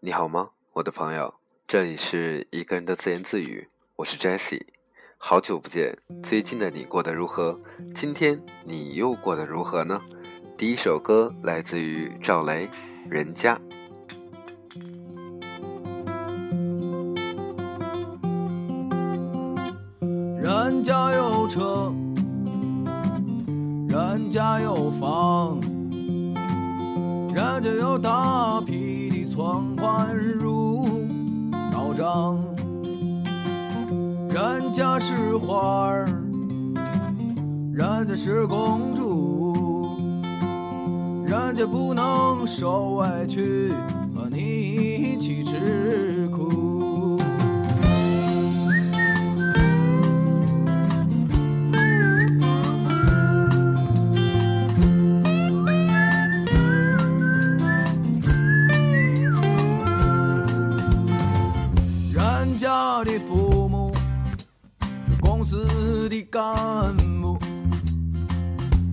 你好吗，我的朋友？这里是一个人的自言自语，我是 Jessie。好久不见，最近的你过得如何？今天你又过得如何呢？第一首歌来自于赵雷，《人家》。人家有车，人家有房，人家有大批狂欢如刀张，人家是花儿，人家是公主，人家不能受委屈，和你一起吃家的父母是公司的干部，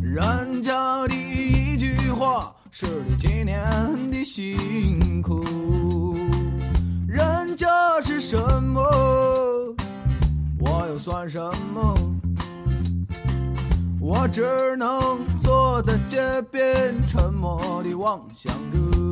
人家的一句话是你几年的辛苦，人家是什么，我又算什么？我只能坐在街边，沉默地望向着。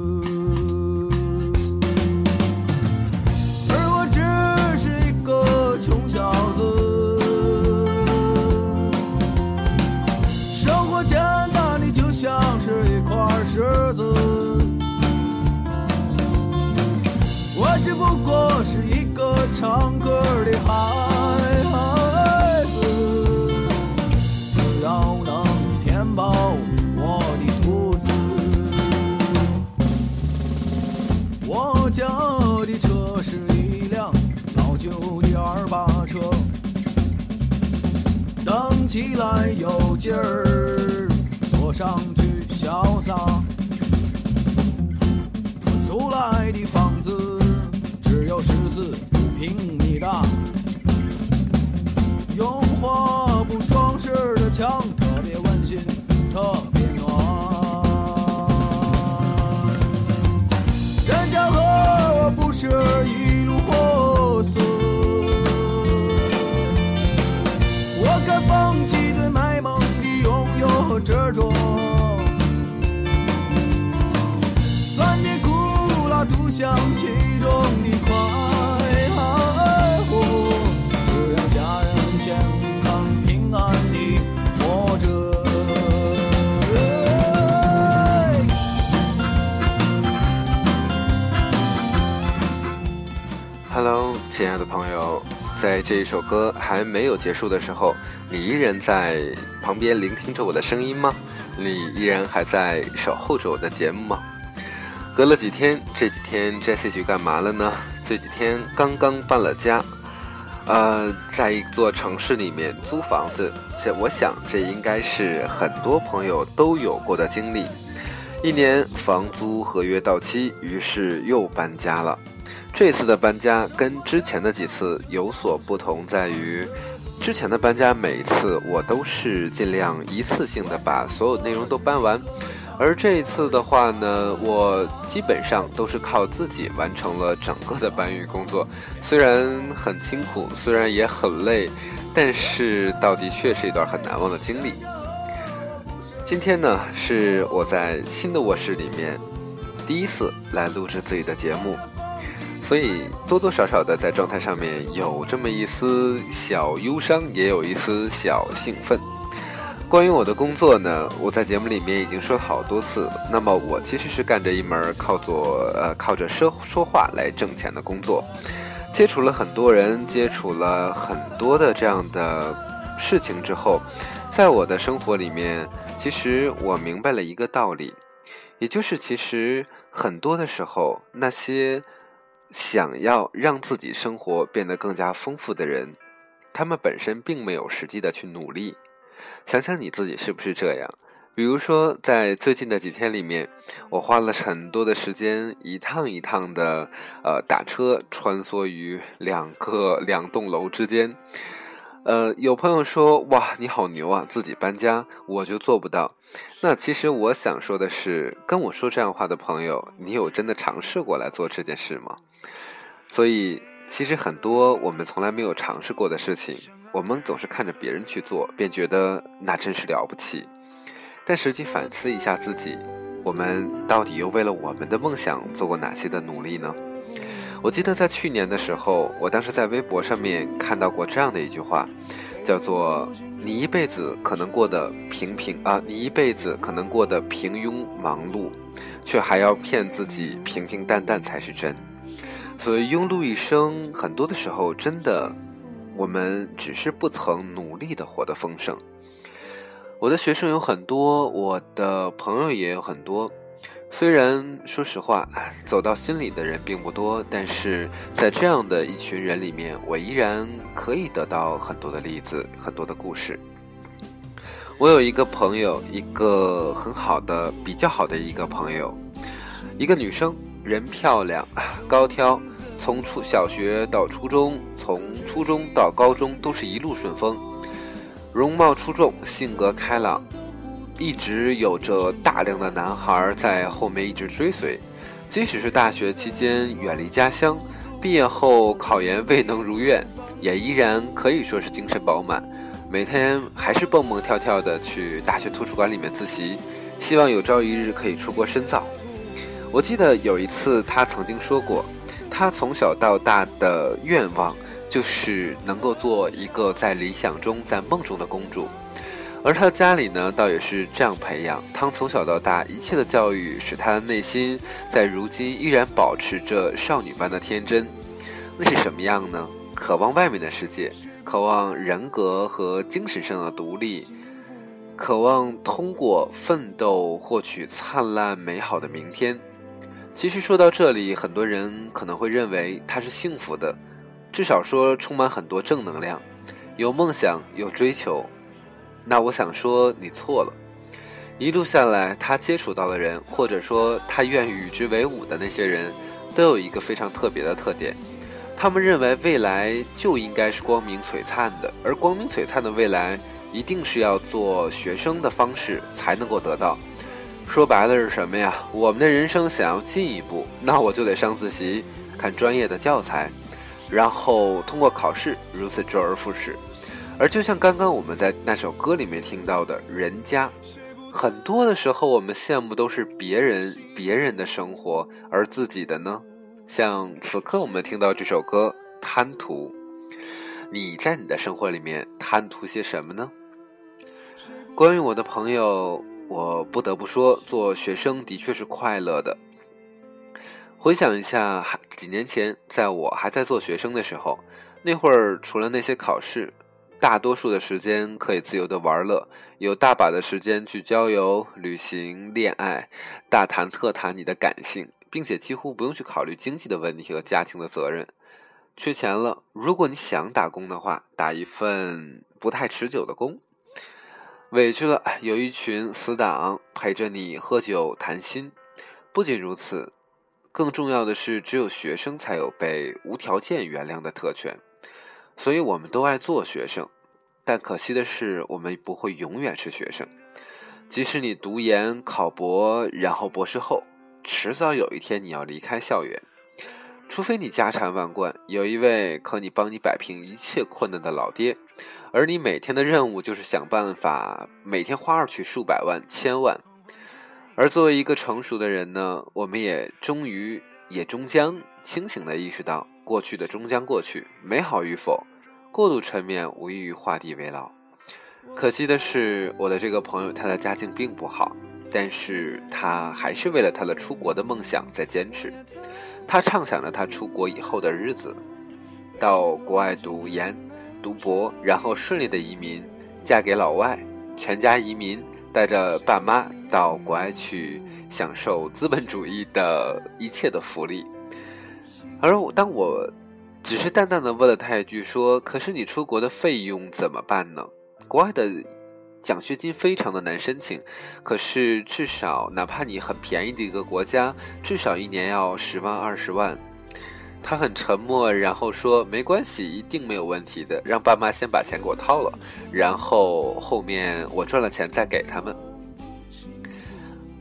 老旧的二八车，蹬起来有劲儿，坐上去潇洒。租来的房子只有十四平米大，用花布装饰的墙特别温馨，特别暖。人家和我不是一辣独享其中的快活，只要家人健康平安地活着。Hello，亲爱的朋友，在这一首歌还没有结束的时候，你依然在旁边聆听着我的声音吗？你依然还在守候着我的节目吗？隔了几天，这几天 Jessie 去干嘛了呢？这几天刚刚搬了家，呃，在一座城市里面租房子，这我想这应该是很多朋友都有过的经历。一年房租合约到期，于是又搬家了。这次的搬家跟之前的几次有所不同，在于之前的搬家每一次我都是尽量一次性的把所有内容都搬完，而这一次的话呢，我基本上都是靠自己完成了整个的搬运工作。虽然很辛苦，虽然也很累，但是倒的确是一段很难忘的经历。今天呢，是我在新的卧室里面第一次来录制自己的节目。所以多多少少的在状态上面有这么一丝小忧伤，也有一丝小兴奋。关于我的工作呢，我在节目里面已经说了好多次。那么我其实是干着一门靠做呃靠着说说话来挣钱的工作，接触了很多人，接触了很多的这样的事情之后，在我的生活里面，其实我明白了一个道理，也就是其实很多的时候那些。想要让自己生活变得更加丰富的人，他们本身并没有实际的去努力。想想你自己是不是这样？比如说，在最近的几天里面，我花了很多的时间，一趟一趟的，呃，打车穿梭于两个两栋楼之间。呃，有朋友说：“哇，你好牛啊，自己搬家，我就做不到。”那其实我想说的是，跟我说这样话的朋友，你有真的尝试过来做这件事吗？所以，其实很多我们从来没有尝试过的事情，我们总是看着别人去做，便觉得那真是了不起。但实际反思一下自己，我们到底又为了我们的梦想做过哪些的努力呢？我记得在去年的时候，我当时在微博上面看到过这样的一句话，叫做“你一辈子可能过得平平啊，你一辈子可能过得平庸忙碌，却还要骗自己平平淡淡才是真。所谓庸碌一生，很多的时候真的，我们只是不曾努力的活得丰盛。我的学生有很多，我的朋友也有很多。虽然说实话，走到心里的人并不多，但是在这样的一群人里面，我依然可以得到很多的例子，很多的故事。我有一个朋友，一个很好的、比较好的一个朋友，一个女生，人漂亮，高挑，从初小学到初中，从初中到高中都是一路顺风，容貌出众，性格开朗。一直有着大量的男孩在后面一直追随，即使是大学期间远离家乡，毕业后考研未能如愿，也依然可以说是精神饱满，每天还是蹦蹦跳跳的去大学图书馆里面自习，希望有朝一日可以出国深造。我记得有一次他曾经说过，他从小到大的愿望就是能够做一个在理想中、在梦中的公主。而他的家里呢，倒也是这样培养。他从小到大，一切的教育使他的内心在如今依然保持着少女般的天真。那是什么样呢？渴望外面的世界，渴望人格和精神上的独立，渴望通过奋斗获取灿烂美好的明天。其实说到这里，很多人可能会认为他是幸福的，至少说充满很多正能量，有梦想，有追求。那我想说，你错了。一路下来，他接触到的人，或者说他愿与之为伍的那些人，都有一个非常特别的特点：他们认为未来就应该是光明璀璨的，而光明璀璨的未来，一定是要做学生的方式才能够得到。说白了是什么呀？我们的人生想要进一步，那我就得上自习，看专业的教材，然后通过考试，如此周而复始。而就像刚刚我们在那首歌里面听到的，人家很多的时候，我们羡慕都是别人别人的生活，而自己的呢？像此刻我们听到这首歌《贪图》，你在你的生活里面贪图些什么呢？关于我的朋友，我不得不说，做学生的确是快乐的。回想一下，几年前在我还在做学生的时候，那会儿除了那些考试。大多数的时间可以自由的玩乐，有大把的时间去郊游、旅行、恋爱，大谈特谈你的感性，并且几乎不用去考虑经济的问题和家庭的责任。缺钱了，如果你想打工的话，打一份不太持久的工。委屈了，有一群死党陪着你喝酒谈心。不仅如此，更重要的是，只有学生才有被无条件原谅的特权。所以我们都爱做学生，但可惜的是，我们不会永远是学生。即使你读研、考博，然后博士后，迟早有一天你要离开校园。除非你家产万贯，有一位可以帮你摆平一切困难的老爹，而你每天的任务就是想办法每天花出去数百万、千万。而作为一个成熟的人呢，我们也终于也终将清醒地意识到，过去的终将过去，美好与否。过度沉湎无异于画地为牢。可惜的是，我的这个朋友他的家境并不好，但是他还是为了他的出国的梦想在坚持。他畅想着他出国以后的日子，到国外读研、读博，然后顺利的移民，嫁给老外，全家移民，带着爸妈到国外去享受资本主义的一切的福利。而当我。只是淡淡的问了他一句：“说，可是你出国的费用怎么办呢？国外的奖学金非常的难申请，可是至少哪怕你很便宜的一个国家，至少一年要十万二十万。他很沉默，然后说：“没关系，一定没有问题的。让爸妈先把钱给我掏了，然后后面我赚了钱再给他们。”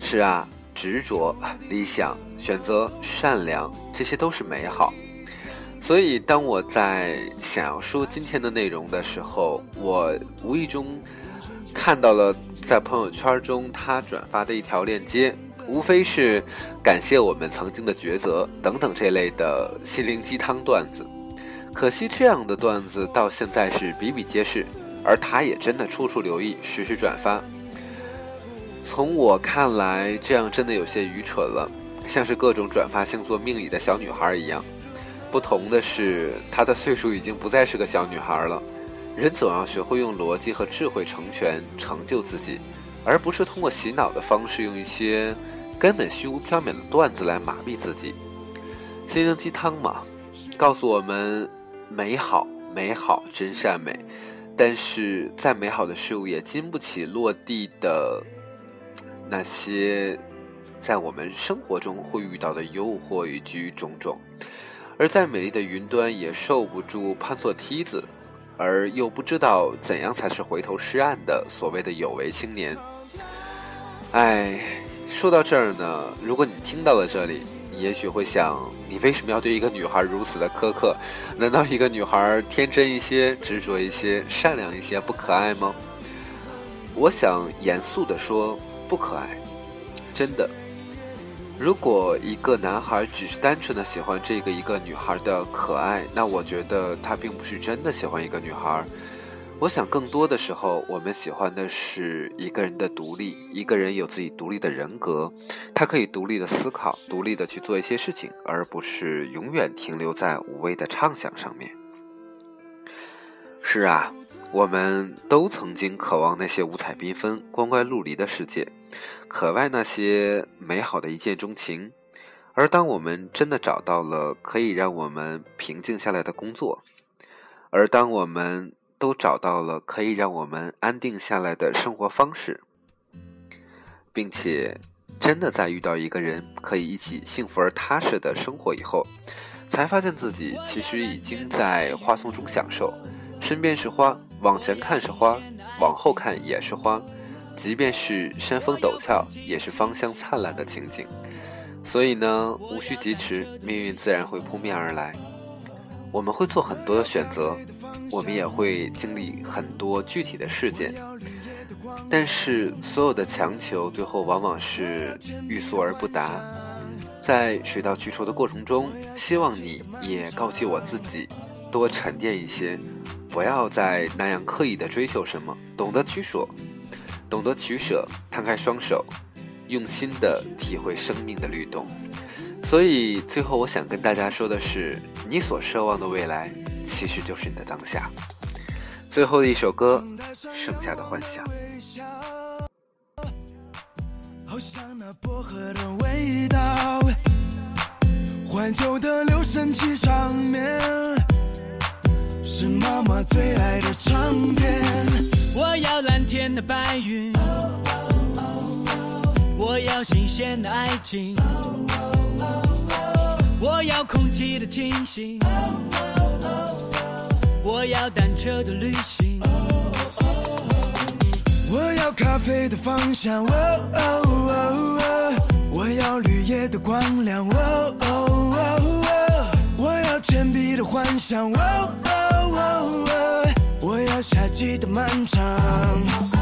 是啊，执着、理想、选择、善良，这些都是美好。所以，当我在想要说今天的内容的时候，我无意中看到了在朋友圈中他转发的一条链接，无非是感谢我们曾经的抉择等等这类的心灵鸡汤段子。可惜这样的段子到现在是比比皆是，而他也真的处处留意，时时转发。从我看来，这样真的有些愚蠢了，像是各种转发星座命理的小女孩一样。不同的是，她的岁数已经不再是个小女孩了。人总要学会用逻辑和智慧成全、成就自己，而不是通过洗脑的方式，用一些根本虚无缥缈的段子来麻痹自己。心灵鸡汤嘛，告诉我们美好，美好真善美。但是再美好的事物也经不起落地的那些在我们生活中会遇到的诱惑以及种种。而再美丽的云端也受不住攀错梯子，而又不知道怎样才是回头是岸的所谓的有为青年。哎，说到这儿呢，如果你听到了这里，你也许会想：你为什么要对一个女孩如此的苛刻？难道一个女孩天真一些、执着一些、善良一些不可爱吗？我想严肃地说，不可爱，真的。如果一个男孩只是单纯的喜欢这个一个女孩的可爱，那我觉得他并不是真的喜欢一个女孩。我想更多的时候，我们喜欢的是一个人的独立，一个人有自己独立的人格，他可以独立的思考，独立的去做一些事情，而不是永远停留在无谓的畅想上面。是啊。我们都曾经渴望那些五彩缤纷、光怪陆离的世界，渴望那些美好的一见钟情。而当我们真的找到了可以让我们平静下来的工作，而当我们都找到了可以让我们安定下来的生活方式，并且真的在遇到一个人可以一起幸福而踏实的生活以后，才发现自己其实已经在花丛中享受，身边是花。往前看是花，往后看也是花，即便是山峰陡峭，也是芳香灿烂的情景。所以呢，无需疾驰，命运自然会扑面而来。我们会做很多的选择，我们也会经历很多具体的事件，但是所有的强求，最后往往是欲速而不达。在水到渠成的过程中，希望你也告诫我自己，多沉淀一些。不要再那样刻意的追求什么，懂得取舍，懂得取舍，摊开双手，用心的体会生命的律动。所以最后我想跟大家说的是，你所奢望的未来，其实就是你的当下。最后的一首歌，剩下的幻想。好像那薄荷的味道，怀旧的留声机上面。是妈妈最爱的唱片。我要蓝天的白云，我要新鲜的爱情，我要空气的清新，我要单车的旅行，我要咖啡的芳香，我要绿叶的光亮，我要铅笔的幻想。我要夏季的漫长。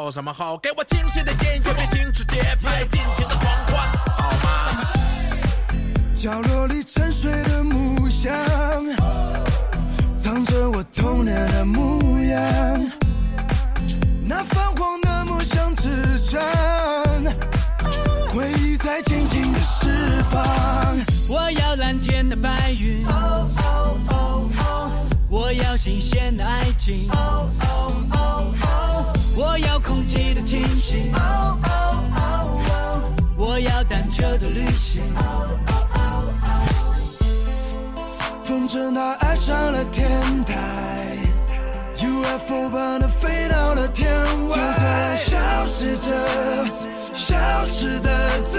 好什么好？给我清醒的音乐，别停止节拍，尽情的狂欢，好吗？角落里沉睡的木箱，藏着我童年的模样。那泛黄的木箱纸张，回忆在静静的释放。我要蓝天的白云。新鲜的爱情。要空气的清新。哦哦哦哦，我要单车的旅行。哦哦哦哦，风筝它爱上了天台，UFO 般的飞到了天外，就在消失着，消失的滋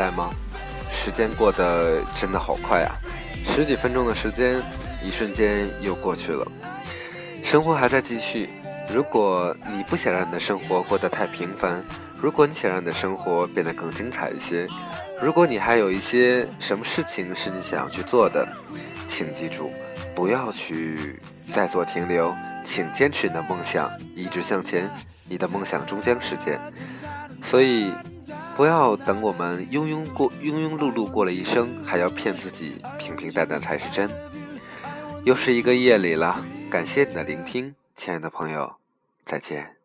在吗？时间过得真的好快啊！十几分钟的时间，一瞬间又过去了。生活还在继续。如果你不想让你的生活过得太平凡，如果你想让你的生活变得更精彩一些，如果你还有一些什么事情是你想要去做的，请记住，不要去再做停留，请坚持你的梦想，一直向前，你的梦想终将实现。所以，不要等我们庸庸过庸庸碌碌过了一生，还要骗自己平平淡淡才是真。又是一个夜里了，感谢你的聆听，亲爱的朋友，再见。